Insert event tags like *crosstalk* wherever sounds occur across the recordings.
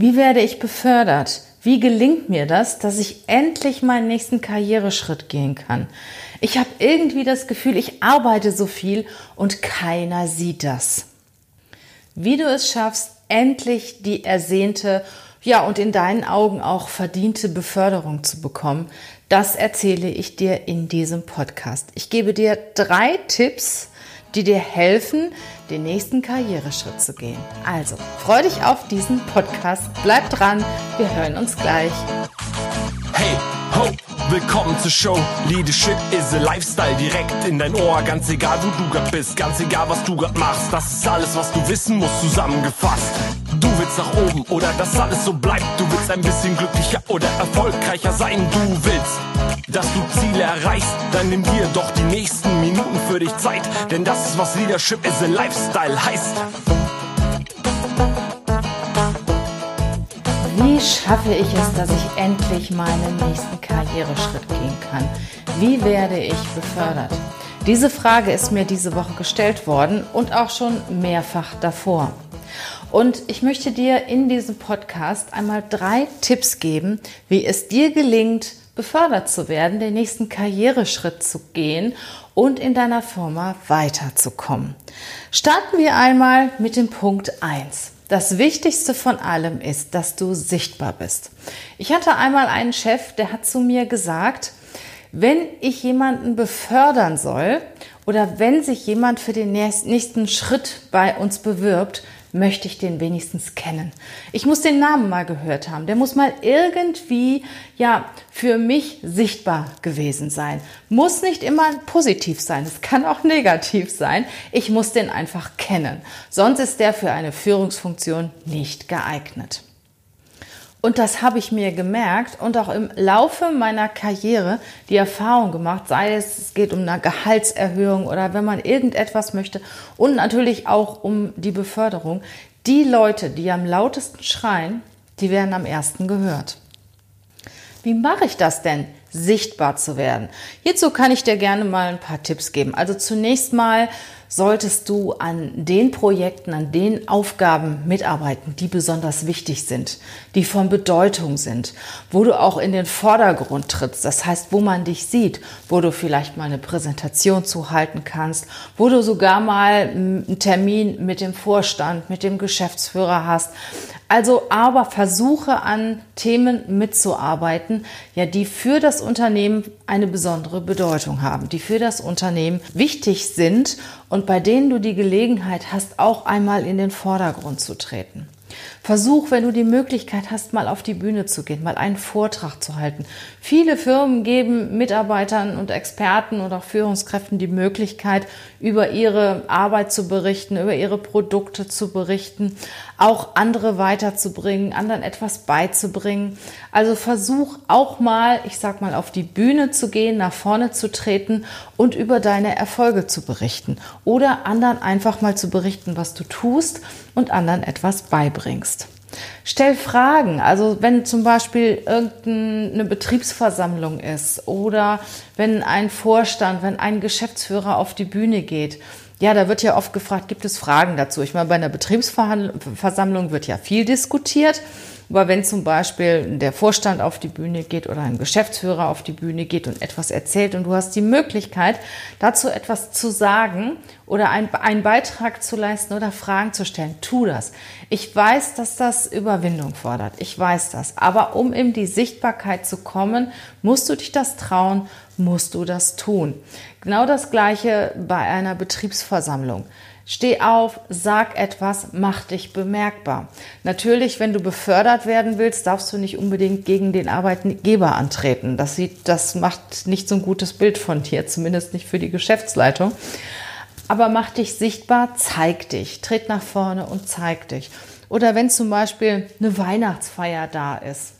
Wie werde ich befördert? Wie gelingt mir das, dass ich endlich meinen nächsten Karriereschritt gehen kann? Ich habe irgendwie das Gefühl, ich arbeite so viel und keiner sieht das. Wie du es schaffst, endlich die ersehnte, ja und in deinen Augen auch verdiente Beförderung zu bekommen, das erzähle ich dir in diesem Podcast. Ich gebe dir drei Tipps, die dir helfen, den nächsten Karriereschritt zu gehen. Also, freu dich auf diesen Podcast, bleib dran, wir hören uns gleich. Hey, ho, willkommen zur Show. Leadership is a Lifestyle direkt in dein Ohr. Ganz egal, wo du grad bist, ganz egal, was du grad machst. Das ist alles, was du wissen musst, zusammengefasst. Nach oben oder dass alles so bleibt. Du willst ein bisschen glücklicher oder erfolgreicher sein. Du willst dass du Ziele erreichst, dann nimm dir doch die nächsten Minuten für dich Zeit, denn das ist was Leadership is a Lifestyle heißt. Wie schaffe ich es, dass ich endlich meinen nächsten Karriereschritt gehen kann? Wie werde ich befördert? Diese Frage ist mir diese Woche gestellt worden und auch schon mehrfach davor. Und ich möchte dir in diesem Podcast einmal drei Tipps geben, wie es dir gelingt, befördert zu werden, den nächsten Karriereschritt zu gehen und in deiner Firma weiterzukommen. Starten wir einmal mit dem Punkt 1. Das Wichtigste von allem ist, dass du sichtbar bist. Ich hatte einmal einen Chef, der hat zu mir gesagt, wenn ich jemanden befördern soll oder wenn sich jemand für den nächsten Schritt bei uns bewirbt, möchte ich den wenigstens kennen. Ich muss den Namen mal gehört haben. Der muss mal irgendwie, ja, für mich sichtbar gewesen sein. Muss nicht immer positiv sein. Es kann auch negativ sein. Ich muss den einfach kennen. Sonst ist der für eine Führungsfunktion nicht geeignet. Und das habe ich mir gemerkt und auch im Laufe meiner Karriere die Erfahrung gemacht, sei es, es geht um eine Gehaltserhöhung oder wenn man irgendetwas möchte und natürlich auch um die Beförderung. Die Leute, die am lautesten schreien, die werden am ersten gehört. Wie mache ich das denn, sichtbar zu werden? Hierzu kann ich dir gerne mal ein paar Tipps geben. Also zunächst mal solltest du an den Projekten, an den Aufgaben mitarbeiten, die besonders wichtig sind, die von Bedeutung sind, wo du auch in den Vordergrund trittst, das heißt, wo man dich sieht, wo du vielleicht mal eine Präsentation zuhalten kannst, wo du sogar mal einen Termin mit dem Vorstand, mit dem Geschäftsführer hast. Also aber versuche an Themen mitzuarbeiten, ja, die für das Unternehmen eine besondere Bedeutung haben, die für das Unternehmen wichtig sind und bei denen du die Gelegenheit hast, auch einmal in den Vordergrund zu treten. Versuch, wenn du die Möglichkeit hast, mal auf die Bühne zu gehen, mal einen Vortrag zu halten. Viele Firmen geben Mitarbeitern und Experten und auch Führungskräften die Möglichkeit, über ihre Arbeit zu berichten, über ihre Produkte zu berichten, auch andere weiterzubringen, anderen etwas beizubringen. Also versuch auch mal, ich sag mal, auf die Bühne zu gehen, nach vorne zu treten und über deine Erfolge zu berichten oder anderen einfach mal zu berichten, was du tust und anderen etwas beibringst. Stell Fragen. Also wenn zum Beispiel irgendeine Betriebsversammlung ist oder wenn ein Vorstand, wenn ein Geschäftsführer auf die Bühne geht. Ja, da wird ja oft gefragt, gibt es Fragen dazu? Ich meine, bei einer Betriebsversammlung wird ja viel diskutiert. Aber wenn zum Beispiel der Vorstand auf die Bühne geht oder ein Geschäftsführer auf die Bühne geht und etwas erzählt und du hast die Möglichkeit, dazu etwas zu sagen oder ein, einen Beitrag zu leisten oder Fragen zu stellen, tu das. Ich weiß, dass das Überwindung fordert. Ich weiß das. Aber um in die Sichtbarkeit zu kommen, musst du dich das trauen, musst du das tun. Genau das Gleiche bei einer Betriebsversammlung. Steh auf, sag etwas, mach dich bemerkbar. Natürlich, wenn du befördert werden willst, darfst du nicht unbedingt gegen den Arbeitgeber antreten. Das sieht, das macht nicht so ein gutes Bild von dir, zumindest nicht für die Geschäftsleitung. Aber mach dich sichtbar, zeig dich, tritt nach vorne und zeig dich. Oder wenn zum Beispiel eine Weihnachtsfeier da ist,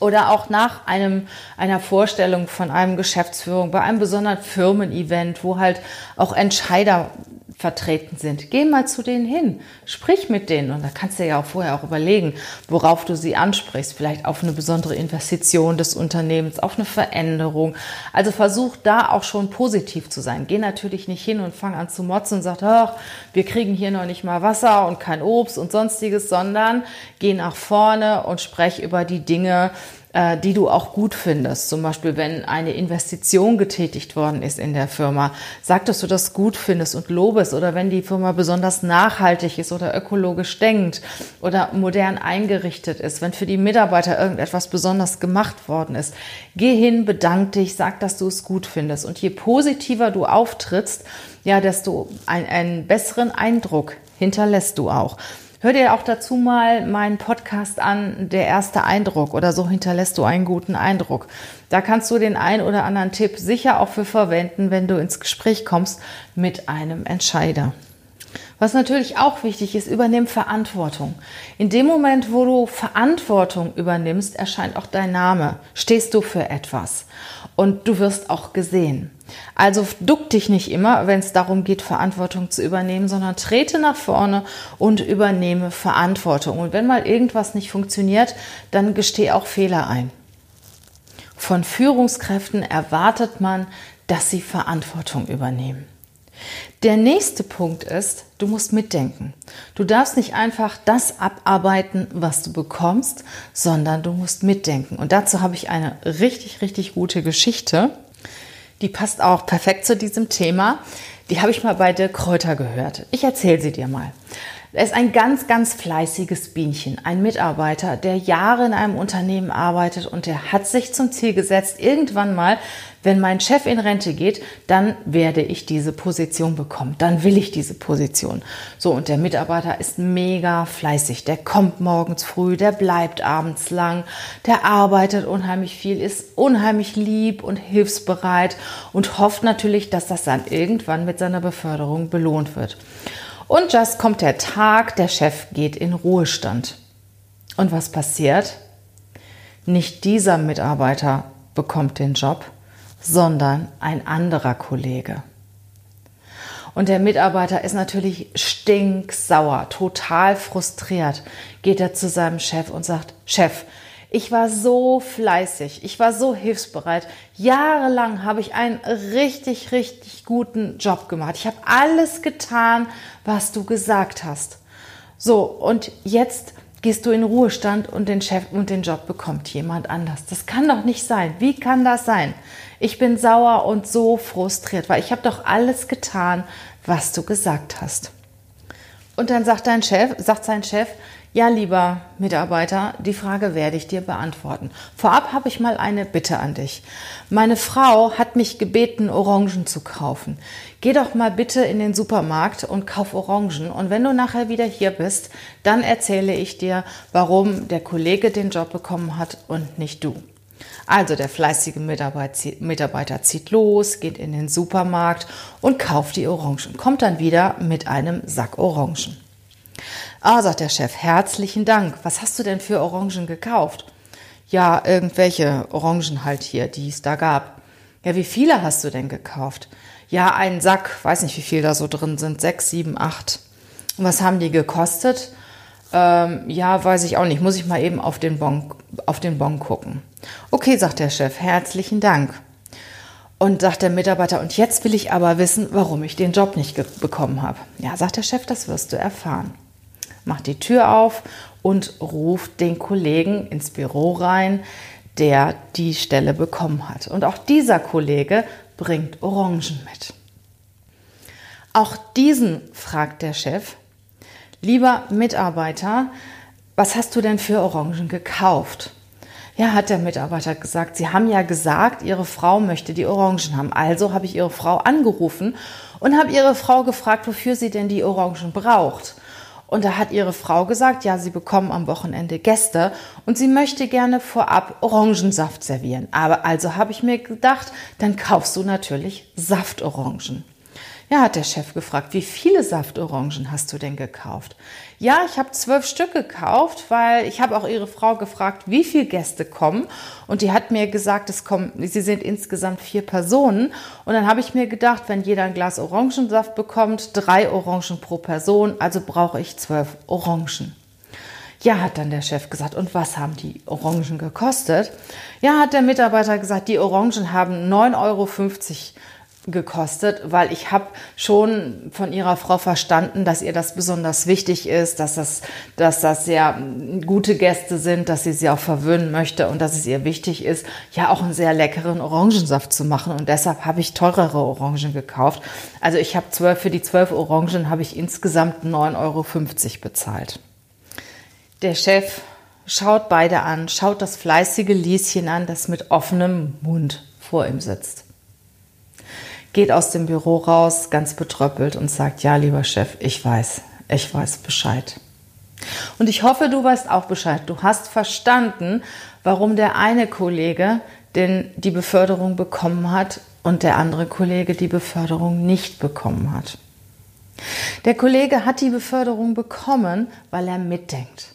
oder auch nach einem, einer Vorstellung von einem Geschäftsführung, bei einem besonderen Firmen-Event, wo halt auch Entscheider vertreten sind. Geh mal zu denen hin, sprich mit denen und da kannst du ja auch vorher auch überlegen, worauf du sie ansprichst. Vielleicht auf eine besondere Investition des Unternehmens, auf eine Veränderung. Also versuch da auch schon positiv zu sein. Geh natürlich nicht hin und fang an zu motzen und sag, ach, wir kriegen hier noch nicht mal Wasser und kein Obst und sonstiges, sondern geh nach vorne und sprech über die Dinge, die du auch gut findest. Zum Beispiel, wenn eine Investition getätigt worden ist in der Firma, sag, dass du das gut findest und lobest. Oder wenn die Firma besonders nachhaltig ist oder ökologisch denkt oder modern eingerichtet ist, wenn für die Mitarbeiter irgendetwas besonders gemacht worden ist, geh hin, bedank dich, sag, dass du es gut findest. Und je positiver du auftrittst, ja, desto ein, einen besseren Eindruck hinterlässt du auch. Hör dir auch dazu mal meinen Podcast an, der erste Eindruck oder so hinterlässt du einen guten Eindruck. Da kannst du den ein oder anderen Tipp sicher auch für verwenden, wenn du ins Gespräch kommst mit einem Entscheider. Was natürlich auch wichtig ist, übernimm Verantwortung. In dem Moment, wo du Verantwortung übernimmst, erscheint auch dein Name. Stehst du für etwas und du wirst auch gesehen. Also duck dich nicht immer, wenn es darum geht, Verantwortung zu übernehmen, sondern trete nach vorne und übernehme Verantwortung. Und wenn mal irgendwas nicht funktioniert, dann gesteh auch Fehler ein. Von Führungskräften erwartet man, dass sie Verantwortung übernehmen. Der nächste Punkt ist, du musst mitdenken. Du darfst nicht einfach das abarbeiten, was du bekommst, sondern du musst mitdenken. Und dazu habe ich eine richtig, richtig gute Geschichte. Die passt auch perfekt zu diesem Thema. Die habe ich mal bei der Kräuter gehört. Ich erzähle sie dir mal. Er ist ein ganz, ganz fleißiges Bienchen, ein Mitarbeiter, der Jahre in einem Unternehmen arbeitet und der hat sich zum Ziel gesetzt, irgendwann mal, wenn mein Chef in Rente geht, dann werde ich diese Position bekommen. Dann will ich diese Position. So, und der Mitarbeiter ist mega fleißig. Der kommt morgens früh, der bleibt abends lang, der arbeitet unheimlich viel, ist unheimlich lieb und hilfsbereit und hofft natürlich, dass das dann irgendwann mit seiner Beförderung belohnt wird. Und just kommt der Tag, der Chef geht in Ruhestand. Und was passiert? Nicht dieser Mitarbeiter bekommt den Job, sondern ein anderer Kollege. Und der Mitarbeiter ist natürlich stinksauer, total frustriert. Geht er zu seinem Chef und sagt, Chef, ich war so fleißig, ich war so hilfsbereit. Jahrelang habe ich einen richtig, richtig guten Job gemacht. Ich habe alles getan, was du gesagt hast. So, und jetzt gehst du in Ruhestand und den Chef und den Job bekommt jemand anders. Das kann doch nicht sein. Wie kann das sein? Ich bin sauer und so frustriert, weil ich habe doch alles getan, was du gesagt hast. Und dann sagt dein Chef, sagt sein Chef, ja, lieber Mitarbeiter, die Frage werde ich dir beantworten. Vorab habe ich mal eine Bitte an dich. Meine Frau hat mich gebeten, Orangen zu kaufen. Geh doch mal bitte in den Supermarkt und kauf Orangen. Und wenn du nachher wieder hier bist, dann erzähle ich dir, warum der Kollege den Job bekommen hat und nicht du. Also der fleißige Mitarbeiter zieht los, geht in den Supermarkt und kauft die Orangen, kommt dann wieder mit einem Sack Orangen. Ah, sagt der Chef, herzlichen Dank. Was hast du denn für Orangen gekauft? Ja, irgendwelche Orangen halt hier, die es da gab. Ja, wie viele hast du denn gekauft? Ja, einen Sack, weiß nicht, wie viel da so drin sind, sechs, sieben, acht. Und was haben die gekostet? Ähm, ja, weiß ich auch nicht. Muss ich mal eben auf den Bon, auf den bon gucken. Okay, sagt der Chef, herzlichen Dank. Und sagt der Mitarbeiter, und jetzt will ich aber wissen, warum ich den Job nicht bekommen habe. Ja, sagt der Chef, das wirst du erfahren macht die Tür auf und ruft den Kollegen ins Büro rein, der die Stelle bekommen hat. Und auch dieser Kollege bringt Orangen mit. Auch diesen fragt der Chef, lieber Mitarbeiter, was hast du denn für Orangen gekauft? Ja, hat der Mitarbeiter gesagt, Sie haben ja gesagt, Ihre Frau möchte die Orangen haben. Also habe ich Ihre Frau angerufen und habe Ihre Frau gefragt, wofür sie denn die Orangen braucht. Und da hat ihre Frau gesagt, ja, sie bekommen am Wochenende Gäste und sie möchte gerne vorab Orangensaft servieren. Aber also habe ich mir gedacht, dann kaufst du natürlich Saftorangen. Ja, hat der Chef gefragt, wie viele Saftorangen hast du denn gekauft? Ja, ich habe zwölf Stück gekauft, weil ich habe auch ihre Frau gefragt, wie viele Gäste kommen. Und die hat mir gesagt, es kommen, sie sind insgesamt vier Personen. Und dann habe ich mir gedacht, wenn jeder ein Glas Orangensaft bekommt, drei Orangen pro Person, also brauche ich zwölf Orangen. Ja, hat dann der Chef gesagt, und was haben die Orangen gekostet? Ja, hat der Mitarbeiter gesagt, die Orangen haben 9,50 Euro gekostet, weil ich habe schon von ihrer Frau verstanden, dass ihr das besonders wichtig ist, dass das, dass das sehr gute Gäste sind, dass sie sie auch verwöhnen möchte und dass es ihr wichtig ist, ja auch einen sehr leckeren Orangensaft zu machen. Und deshalb habe ich teurere Orangen gekauft. Also ich habe zwölf, für die zwölf Orangen habe ich insgesamt 9,50 Euro bezahlt. Der Chef schaut beide an, schaut das fleißige Lieschen an, das mit offenem Mund vor ihm sitzt geht aus dem Büro raus, ganz betröppelt und sagt, ja, lieber Chef, ich weiß, ich weiß Bescheid. Und ich hoffe, du weißt auch Bescheid. Du hast verstanden, warum der eine Kollege denn die Beförderung bekommen hat und der andere Kollege die Beförderung nicht bekommen hat. Der Kollege hat die Beförderung bekommen, weil er mitdenkt,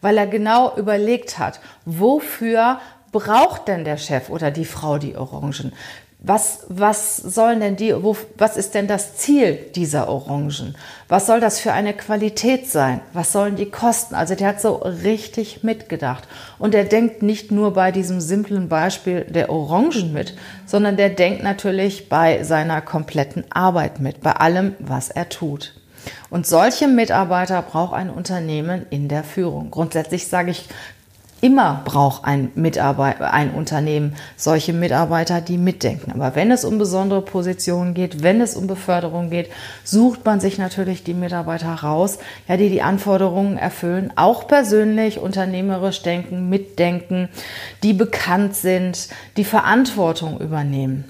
weil er genau überlegt hat, wofür braucht denn der Chef oder die Frau die Orangen? Was, was sollen denn die, wo, was ist denn das Ziel dieser Orangen? Was soll das für eine Qualität sein? Was sollen die kosten? Also der hat so richtig mitgedacht. Und er denkt nicht nur bei diesem simplen Beispiel der Orangen mit, sondern der denkt natürlich bei seiner kompletten Arbeit mit, bei allem, was er tut. Und solche Mitarbeiter braucht ein Unternehmen in der Führung. Grundsätzlich sage ich Immer braucht ein, ein Unternehmen solche Mitarbeiter, die mitdenken. Aber wenn es um besondere Positionen geht, wenn es um Beförderung geht, sucht man sich natürlich die Mitarbeiter raus, ja, die die Anforderungen erfüllen, auch persönlich, unternehmerisch denken, mitdenken, die bekannt sind, die Verantwortung übernehmen.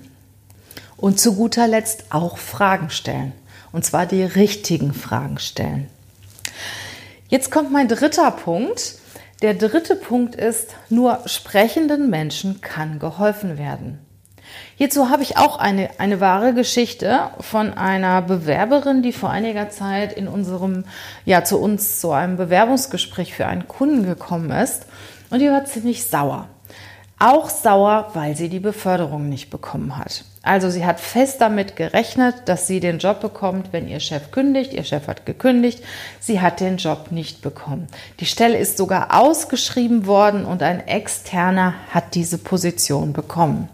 Und zu guter Letzt auch Fragen stellen. Und zwar die richtigen Fragen stellen. Jetzt kommt mein dritter Punkt. Der dritte Punkt ist, nur sprechenden Menschen kann geholfen werden. Hierzu habe ich auch eine, eine wahre Geschichte von einer Bewerberin, die vor einiger Zeit in unserem, ja, zu uns zu einem Bewerbungsgespräch für einen Kunden gekommen ist. Und die war ziemlich sauer. Auch sauer, weil sie die Beförderung nicht bekommen hat. Also sie hat fest damit gerechnet, dass sie den Job bekommt, wenn ihr Chef kündigt. Ihr Chef hat gekündigt. Sie hat den Job nicht bekommen. Die Stelle ist sogar ausgeschrieben worden und ein externer hat diese Position bekommen.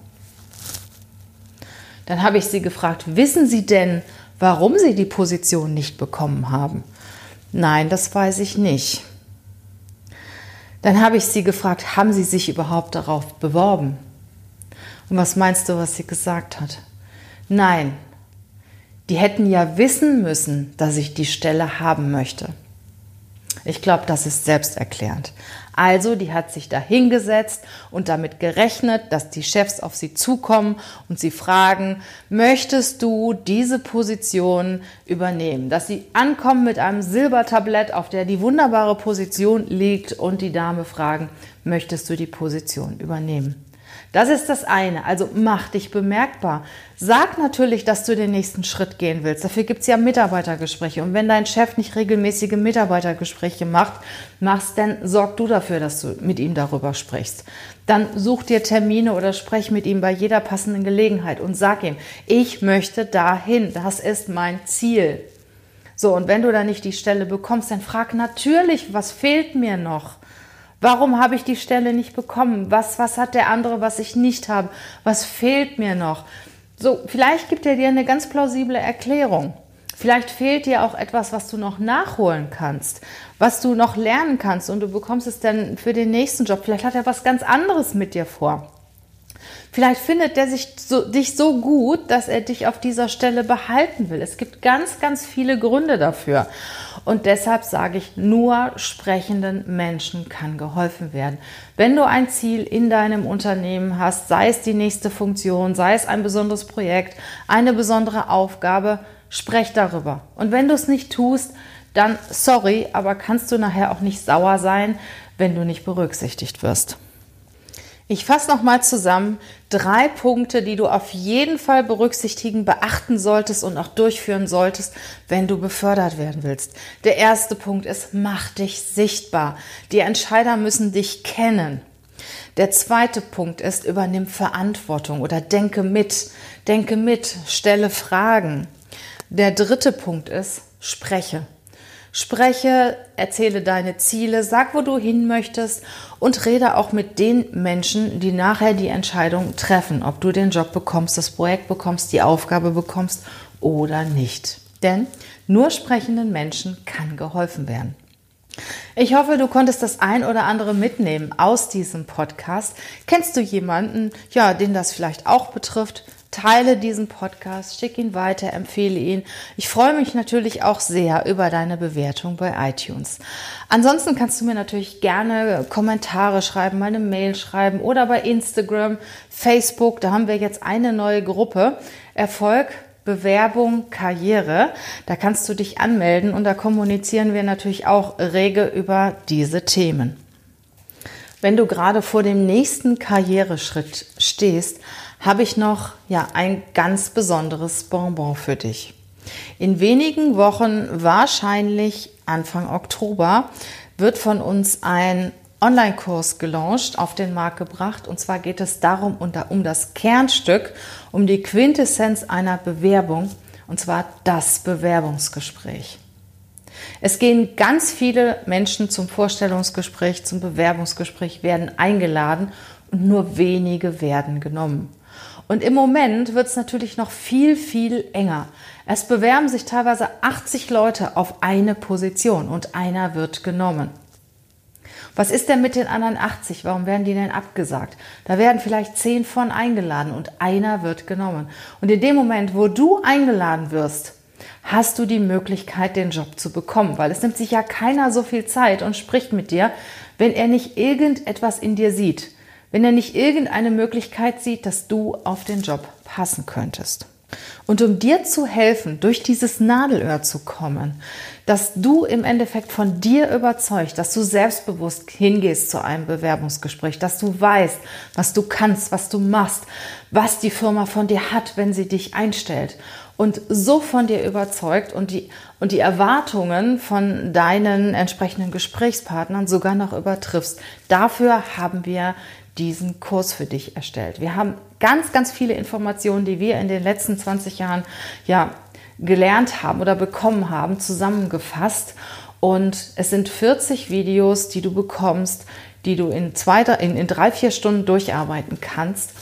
Dann habe ich sie gefragt, wissen Sie denn, warum Sie die Position nicht bekommen haben? Nein, das weiß ich nicht. Dann habe ich sie gefragt, haben Sie sich überhaupt darauf beworben? Und was meinst du, was sie gesagt hat? Nein, die hätten ja wissen müssen, dass ich die Stelle haben möchte. Ich glaube, das ist selbsterklärend. Also, die hat sich da hingesetzt und damit gerechnet, dass die Chefs auf sie zukommen und sie fragen, möchtest du diese Position übernehmen? Dass sie ankommen mit einem Silbertablett, auf der die wunderbare Position liegt und die Dame fragen, möchtest du die Position übernehmen? Das ist das eine. Also mach dich bemerkbar. Sag natürlich, dass du den nächsten Schritt gehen willst. Dafür gibt es ja Mitarbeitergespräche. Und wenn dein Chef nicht regelmäßige Mitarbeitergespräche macht, machst, dann sorg du dafür, dass du mit ihm darüber sprichst. Dann such dir Termine oder sprech mit ihm bei jeder passenden Gelegenheit und sag ihm, ich möchte dahin. Das ist mein Ziel. So, und wenn du da nicht die Stelle bekommst, dann frag natürlich, was fehlt mir noch? Warum habe ich die Stelle nicht bekommen? Was, was hat der andere, was ich nicht habe? Was fehlt mir noch? So, vielleicht gibt er dir eine ganz plausible Erklärung. Vielleicht fehlt dir auch etwas, was du noch nachholen kannst, was du noch lernen kannst und du bekommst es dann für den nächsten Job. Vielleicht hat er was ganz anderes mit dir vor. Vielleicht findet er sich so, dich so gut, dass er dich auf dieser Stelle behalten will. Es gibt ganz, ganz viele Gründe dafür. Und deshalb sage ich, nur sprechenden Menschen kann geholfen werden. Wenn du ein Ziel in deinem Unternehmen hast, sei es die nächste Funktion, sei es ein besonderes Projekt, eine besondere Aufgabe, sprech darüber. Und wenn du es nicht tust, dann sorry, aber kannst du nachher auch nicht sauer sein, wenn du nicht berücksichtigt wirst. Ich fasse nochmal zusammen drei Punkte, die du auf jeden Fall berücksichtigen, beachten solltest und auch durchführen solltest, wenn du befördert werden willst. Der erste Punkt ist, mach dich sichtbar. Die Entscheider müssen dich kennen. Der zweite Punkt ist, übernimm Verantwortung oder denke mit. Denke mit, stelle Fragen. Der dritte Punkt ist, spreche. Spreche, erzähle deine Ziele, sag, wo du hin möchtest und rede auch mit den Menschen, die nachher die Entscheidung treffen, ob du den Job bekommst, das Projekt bekommst, die Aufgabe bekommst oder nicht. Denn nur sprechenden Menschen kann geholfen werden. Ich hoffe, du konntest das ein oder andere mitnehmen aus diesem Podcast. Kennst du jemanden, ja, den das vielleicht auch betrifft? Teile diesen Podcast, schick ihn weiter, empfehle ihn. Ich freue mich natürlich auch sehr über deine Bewertung bei iTunes. Ansonsten kannst du mir natürlich gerne Kommentare schreiben, meine Mail schreiben oder bei Instagram, Facebook. Da haben wir jetzt eine neue Gruppe. Erfolg Bewerbung, Karriere. Da kannst du dich anmelden und da kommunizieren wir natürlich auch rege über diese Themen. Wenn du gerade vor dem nächsten Karriereschritt stehst, habe ich noch ja ein ganz besonderes Bonbon für dich. In wenigen Wochen, wahrscheinlich Anfang Oktober, wird von uns ein Online-Kurs gelauncht, auf den Markt gebracht. Und zwar geht es darum, um das Kernstück, um die Quintessenz einer Bewerbung, und zwar das Bewerbungsgespräch. Es gehen ganz viele Menschen zum Vorstellungsgespräch, zum Bewerbungsgespräch, werden eingeladen und nur wenige werden genommen. Und im Moment wird es natürlich noch viel, viel enger. Es bewerben sich teilweise 80 Leute auf eine Position und einer wird genommen. Was ist denn mit den anderen 80? Warum werden die denn abgesagt? Da werden vielleicht 10 von eingeladen und einer wird genommen. Und in dem Moment, wo du eingeladen wirst, hast du die Möglichkeit, den Job zu bekommen, weil es nimmt sich ja keiner so viel Zeit und spricht mit dir, wenn er nicht irgendetwas in dir sieht wenn er nicht irgendeine Möglichkeit sieht, dass du auf den Job passen könntest. Und um dir zu helfen, durch dieses Nadelöhr zu kommen, dass du im Endeffekt von dir überzeugt, dass du selbstbewusst hingehst zu einem Bewerbungsgespräch, dass du weißt, was du kannst, was du machst, was die Firma von dir hat, wenn sie dich einstellt und so von dir überzeugt und die, und die Erwartungen von deinen entsprechenden Gesprächspartnern sogar noch übertriffst. Dafür haben wir diesen Kurs für dich erstellt. Wir haben ganz, ganz viele Informationen, die wir in den letzten 20 Jahren ja gelernt haben oder bekommen haben, zusammengefasst. Und es sind 40 Videos, die du bekommst, die du in, zwei, in, in drei, vier Stunden durcharbeiten kannst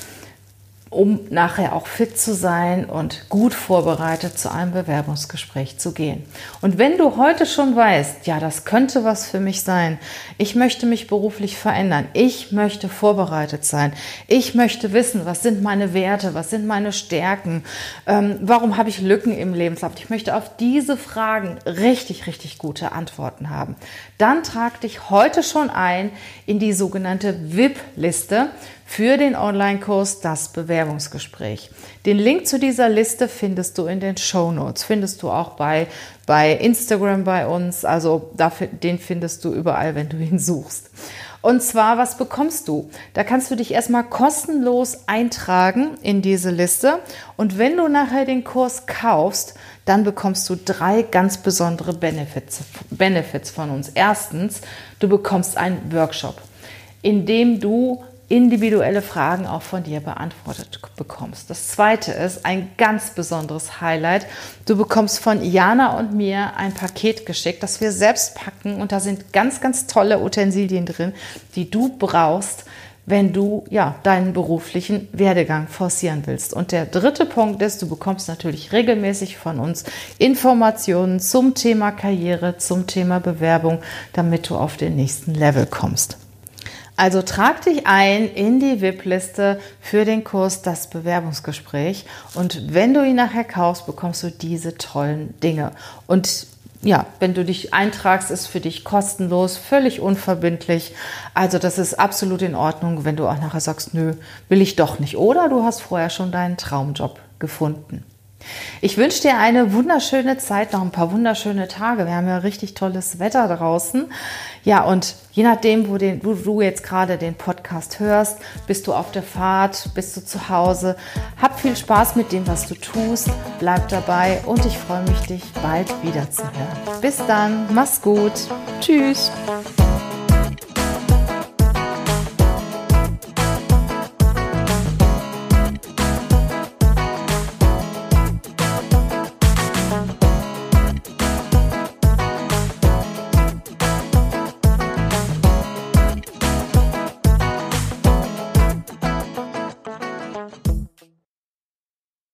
um nachher auch fit zu sein und gut vorbereitet zu einem Bewerbungsgespräch zu gehen. Und wenn du heute schon weißt, ja, das könnte was für mich sein, ich möchte mich beruflich verändern, ich möchte vorbereitet sein, ich möchte wissen, was sind meine Werte, was sind meine Stärken, ähm, warum habe ich Lücken im Lebenslauf, ich möchte auf diese Fragen richtig, richtig gute Antworten haben, dann trag dich heute schon ein in die sogenannte VIP-Liste für den Online-Kurs Das Bewerbungsgespräch. Den Link zu dieser Liste findest du in den Show Notes, findest du auch bei, bei Instagram bei uns, also dafür, den findest du überall, wenn du *laughs* ihn suchst. Und zwar, was bekommst du? Da kannst du dich erstmal kostenlos eintragen in diese Liste. Und wenn du nachher den Kurs kaufst, dann bekommst du drei ganz besondere Benefits, Benefits von uns. Erstens, du bekommst einen Workshop, in dem du individuelle Fragen auch von dir beantwortet bekommst. Das zweite ist ein ganz besonderes Highlight. Du bekommst von Jana und mir ein Paket geschickt, das wir selbst packen und da sind ganz, ganz tolle Utensilien drin, die du brauchst, wenn du ja deinen beruflichen Werdegang forcieren willst. Und der dritte Punkt ist, du bekommst natürlich regelmäßig von uns Informationen zum Thema Karriere, zum Thema Bewerbung, damit du auf den nächsten Level kommst. Also trag dich ein in die VIP-Liste für den Kurs Das Bewerbungsgespräch und wenn du ihn nachher kaufst, bekommst du diese tollen Dinge. Und ja, wenn du dich eintragst, ist für dich kostenlos, völlig unverbindlich. Also das ist absolut in Ordnung, wenn du auch nachher sagst, nö, will ich doch nicht. Oder du hast vorher schon deinen Traumjob gefunden. Ich wünsche dir eine wunderschöne Zeit, noch ein paar wunderschöne Tage. Wir haben ja richtig tolles Wetter draußen. Ja, und je nachdem, wo, den, wo du jetzt gerade den Podcast hörst, bist du auf der Fahrt, bist du zu Hause. Hab viel Spaß mit dem, was du tust. Bleib dabei und ich freue mich, dich bald wieder zu hören. Bis dann, mach's gut. Tschüss.